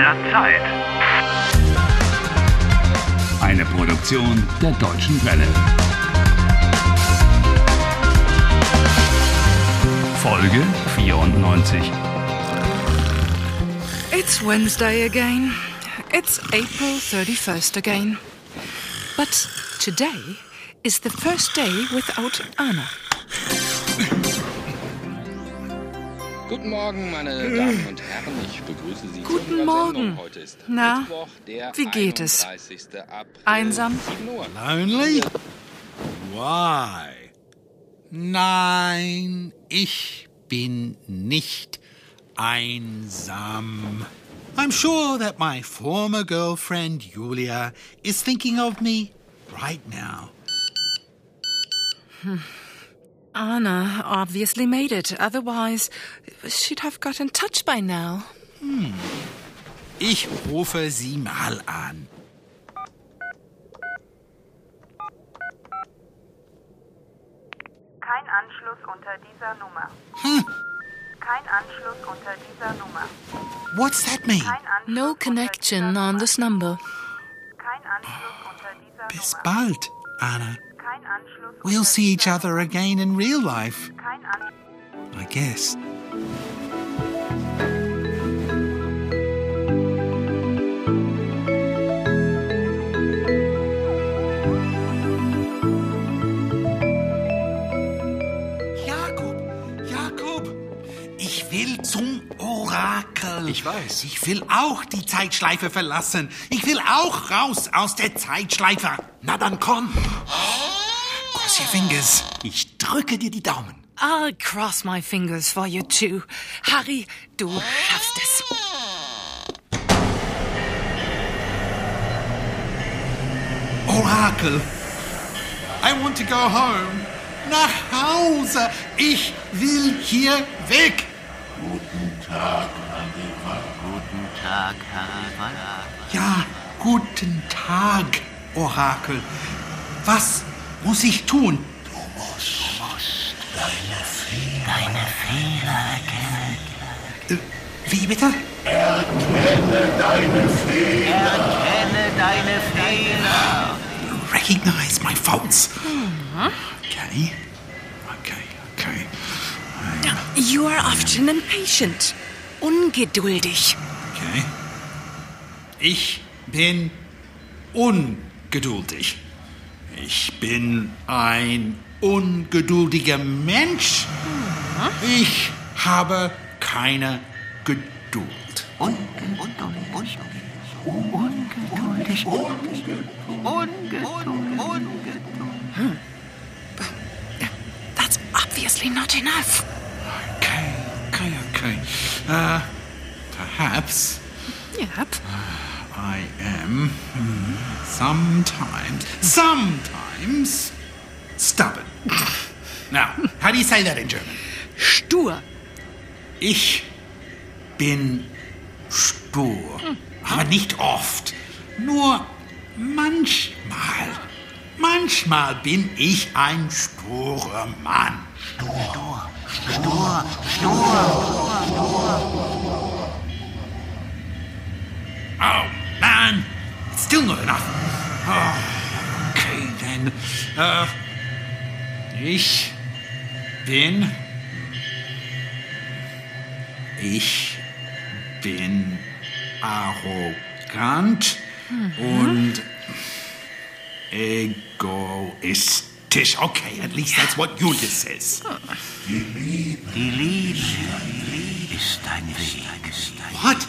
der Zeit. Eine Produktion der Deutschen Welle. Folge 94. It's Wednesday again. It's April 31st again. But today is the first day without Anna. Guten Morgen, meine Damen und Herren. Ich begrüße Sie Guten Morgen. Sendung. Heute ist Na, Mittwoch, der wie geht es? 31. April, Einsam? 7 Uhr. Lonely? Why? Nein, ich bin nicht einsam. I'm sure that my former girlfriend Julia is thinking of me right now. Anna obviously made it. Otherwise, she'd have got in touch by now. Ich rufe sie mal an. Kein Anschluss unter dieser Nummer. Kein Anschluss unter dieser Nummer. What's that mean? Kein Anschluss No connection on this number. Kein Anschluss unter dieser Bis Nummer. bald, Anna. Kein Anschluss We'll see each other again in real life. Kein Anschluss. I guess. Jakob, Jakob, ich will zum Orakel. Ich weiß. Ich will auch die Zeitschleife verlassen. Ich will auch raus aus der Zeitschleife. Na dann komm. Cross your fingers. Ich drücke dir die Daumen. I'll cross my fingers for you too. Harry, du schaffst es. Orakel. I want to go home. Nach Hause. Ich will hier weg. Ja, guten Tag, Orakel. Was muss ich tun? Deine Fehler erkennen. Äh, wie bitte? Erkenne deine Fehler. Recognize my faults. Okay. Okay, okay. You are often impatient. Ungeduldig. Okay. Ich bin ungeduldig. Ich bin ein ungeduldiger Mensch. Ich habe keine Geduld. Ungeduldig. Ungeduldig. Ungeduldig. That's obviously not enough. Okay, okay, okay. Uh, perhaps Yep. I am hmm, sometimes, sometimes stubborn. now, how do you say that in German? Stur. Ich bin stur, aber nicht oft. Nur manchmal. Manchmal bin ich ein sturer Mann. Stur, stur. Oh, still not enough. Oh, okay, then. Uh, ich bin. Ich bin arrogant und egoistisch. Okay, at least that's what Julius says. Die Liebe ist dein Weg. What?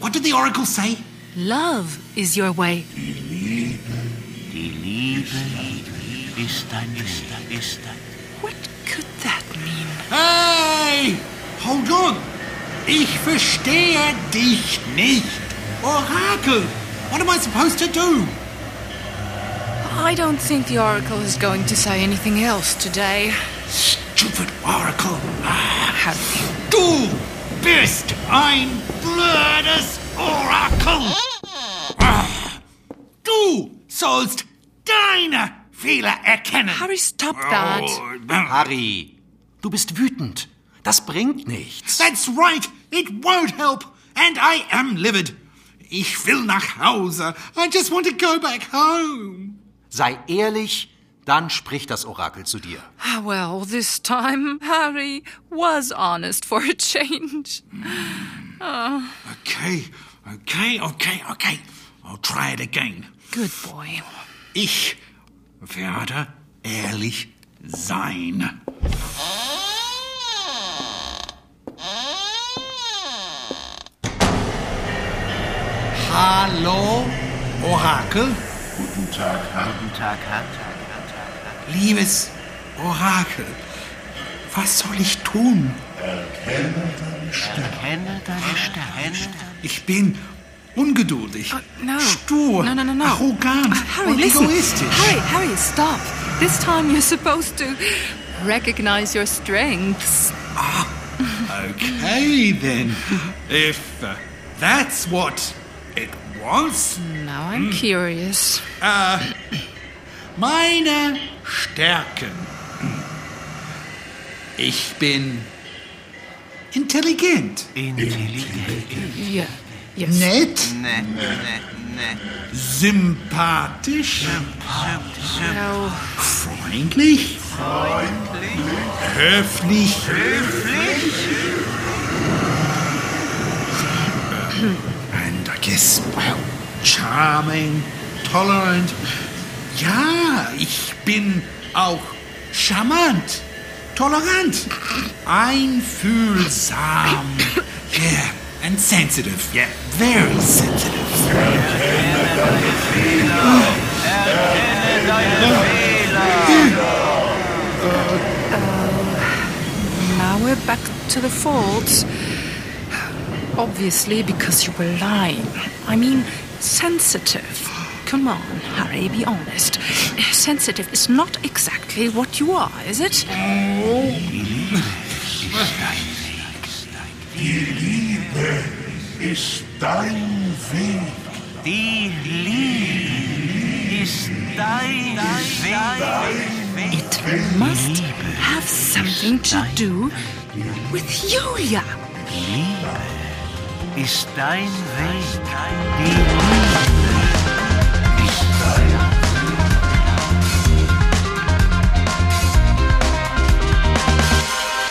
What did the oracle say? Love is your way. Die Liebe ist dein Weg. Ist dein What could that mean? Hey! Hold on! Ich verstehe dich nicht. Orakel! What am I supposed to do? I don't think the Oracle is going to say anything else today. Stupid Oracle! Ah, Harry. Du bist ein blödes Orakel! Du sollst deine Fehler erkennen! Harry, stop that. Oh, Harry, du bist wütend. Das bringt nichts. That's right! It won't help! And I am livid! Ich will nach Hause. I just want to go back home. Sei ehrlich, dann spricht das Orakel zu dir. Ah, Well, this time Harry was honest for a change. Okay, okay, okay, okay. I'll try it again. Good boy. Ich werde ehrlich sein. Hallo, Orakel. Guten Tag, Herr. Liebes Orakel, was soll ich tun? Erkenne deine Stärke. Ich bin ungeduldig, No. stur, No, no, no, no. arrogant Uh, Harry, und listen. egoistisch. Harry, Harry, stop. This time you're supposed to recognize your strengths. Okay, then. If uh, that's what it wants, Now I'm curious. meine Stärken. Ich bin intelligent, Yeah. Yes. nett, Ne, ne, ne. sympathisch, Well, freundlich, höflich, and I guess, well, charming, tolerant. Ja, ich bin auch charmant, tolerant, einfühlsam, yeah, and sensitive, yeah, very sensitive. Uh, now we're back to the faults. Obviously, because you were lying. I mean, sensitive. Come on, Harry, be honest. Sensitive is not exactly what you are, is it? Die Liebe ist dein Weg. It must have something to do with Julia. Liebe ist dein Weg.